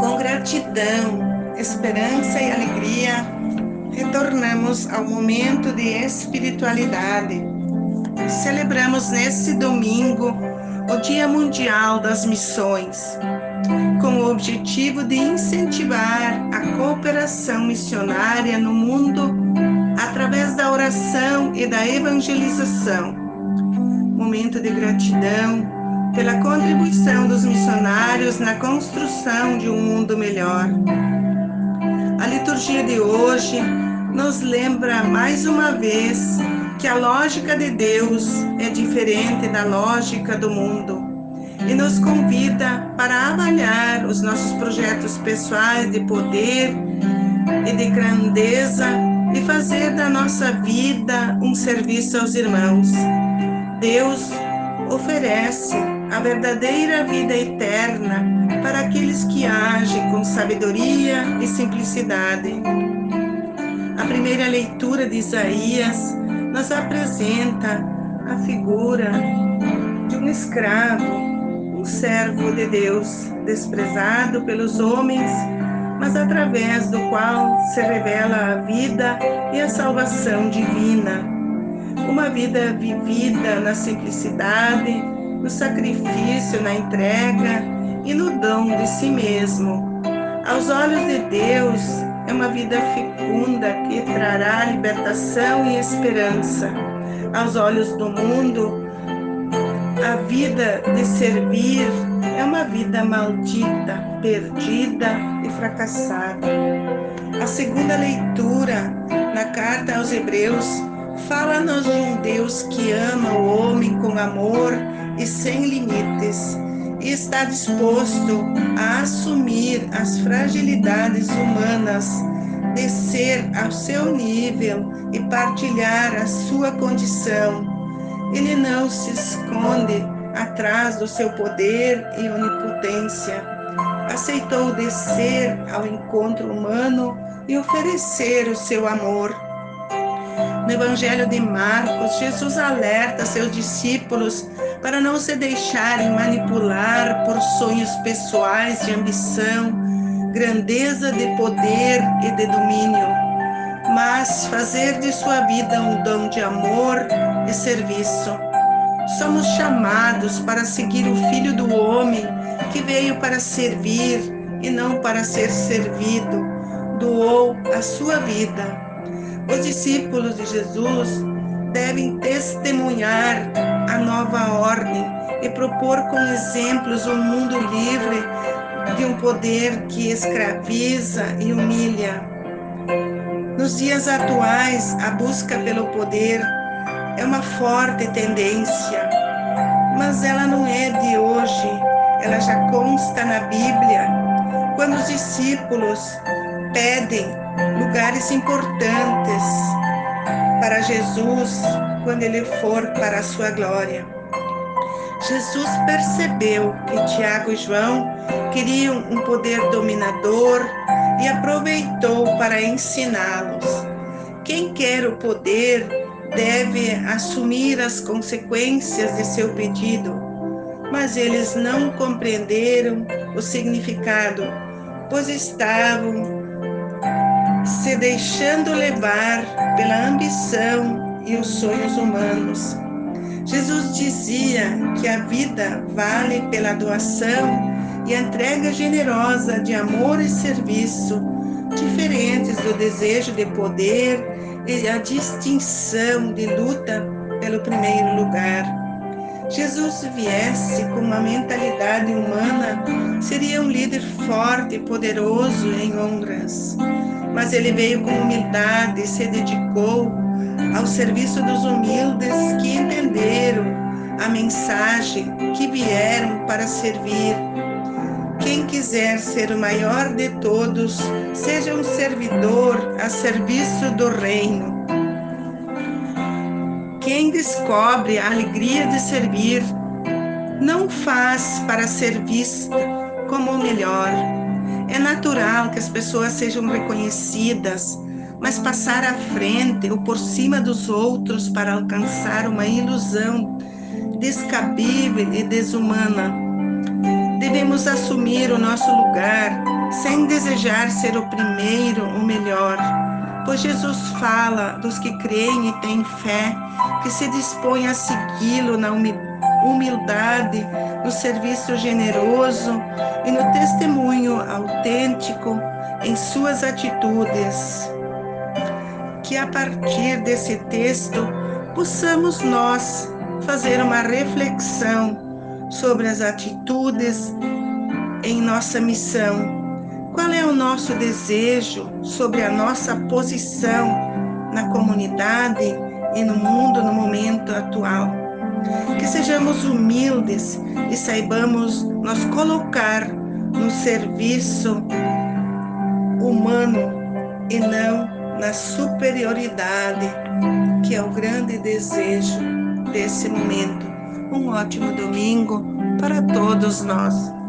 Com gratidão, esperança e alegria, retornamos ao momento de espiritualidade. Celebramos nesse domingo o Dia Mundial das Missões, com o objetivo de incentivar a cooperação missionária no mundo através da oração e da evangelização. Momento de gratidão pela contribuição dos missionários na construção de um mundo melhor. A liturgia de hoje nos lembra mais uma vez que a lógica de Deus é diferente da lógica do mundo e nos convida para avaliar os nossos projetos pessoais de poder e de grandeza e fazer da nossa vida um serviço aos irmãos. Deus oferece a verdadeira vida eterna para aqueles que agem com sabedoria e simplicidade. A primeira leitura de Isaías nos apresenta a figura de um escravo, um servo de Deus, desprezado pelos homens, mas através do qual se revela a vida e a salvação divina. Uma vida vivida na simplicidade, no sacrifício, na entrega e no dom de si mesmo. Aos olhos de Deus, é uma vida fecunda que trará libertação e esperança. Aos olhos do mundo, a vida de servir é uma vida maldita, perdida e fracassada. A segunda leitura na carta aos Hebreus fala-nos de um Deus que ama o homem com amor e sem limites e está disposto a assumir as fragilidades humanas, descer ao seu nível e partilhar a sua condição. Ele não se esconde atrás do seu poder e onipotência. Aceitou descer ao encontro humano e oferecer o seu amor. No Evangelho de Marcos, Jesus alerta seus discípulos para não se deixarem manipular por sonhos pessoais de ambição, grandeza de poder e de domínio, mas fazer de sua vida um dom de amor e serviço. Somos chamados para seguir o Filho do Homem que veio para servir e não para ser servido, doou a sua vida. Os discípulos de Jesus devem testemunhar a nova ordem e propor com exemplos um mundo livre de um poder que escraviza e humilha. Nos dias atuais, a busca pelo poder é uma forte tendência, mas ela não é de hoje, ela já consta na Bíblia, quando os discípulos pedem lugares importantes para Jesus quando ele for para a sua glória. Jesus percebeu que Tiago e João queriam um poder dominador e aproveitou para ensiná-los. Quem quer o poder deve assumir as consequências de seu pedido, mas eles não compreenderam o significado, pois estavam se deixando levar pela ambição e os sonhos humanos. Jesus dizia que a vida vale pela doação e entrega generosa de amor e serviço, diferentes do desejo de poder a distinção de luta pelo primeiro lugar. Jesus viesse com uma mentalidade humana, seria um líder forte e poderoso em honras mas ele veio com humildade e se dedicou ao serviço dos humildes que entenderam a mensagem, que vieram para servir. Quem quiser ser o maior de todos, seja um servidor a serviço do reino. Quem descobre a alegria de servir, não faz para ser vista como o melhor, é natural que as pessoas sejam reconhecidas mas passar à frente ou por cima dos outros para alcançar uma ilusão descabível e desumana. Devemos assumir o nosso lugar sem desejar ser o primeiro, o melhor, pois Jesus fala dos que creem e têm fé, que se dispõem a segui-lo na humildade, no serviço generoso e no testemunho autêntico em suas atitudes. Que a partir desse texto possamos nós fazer uma reflexão sobre as atitudes em nossa missão. Qual é o nosso desejo sobre a nossa posição na comunidade e no mundo no momento atual? Que sejamos humildes e saibamos nos colocar no serviço humano e não na superioridade, que é o grande desejo desse momento. Um ótimo domingo para todos nós.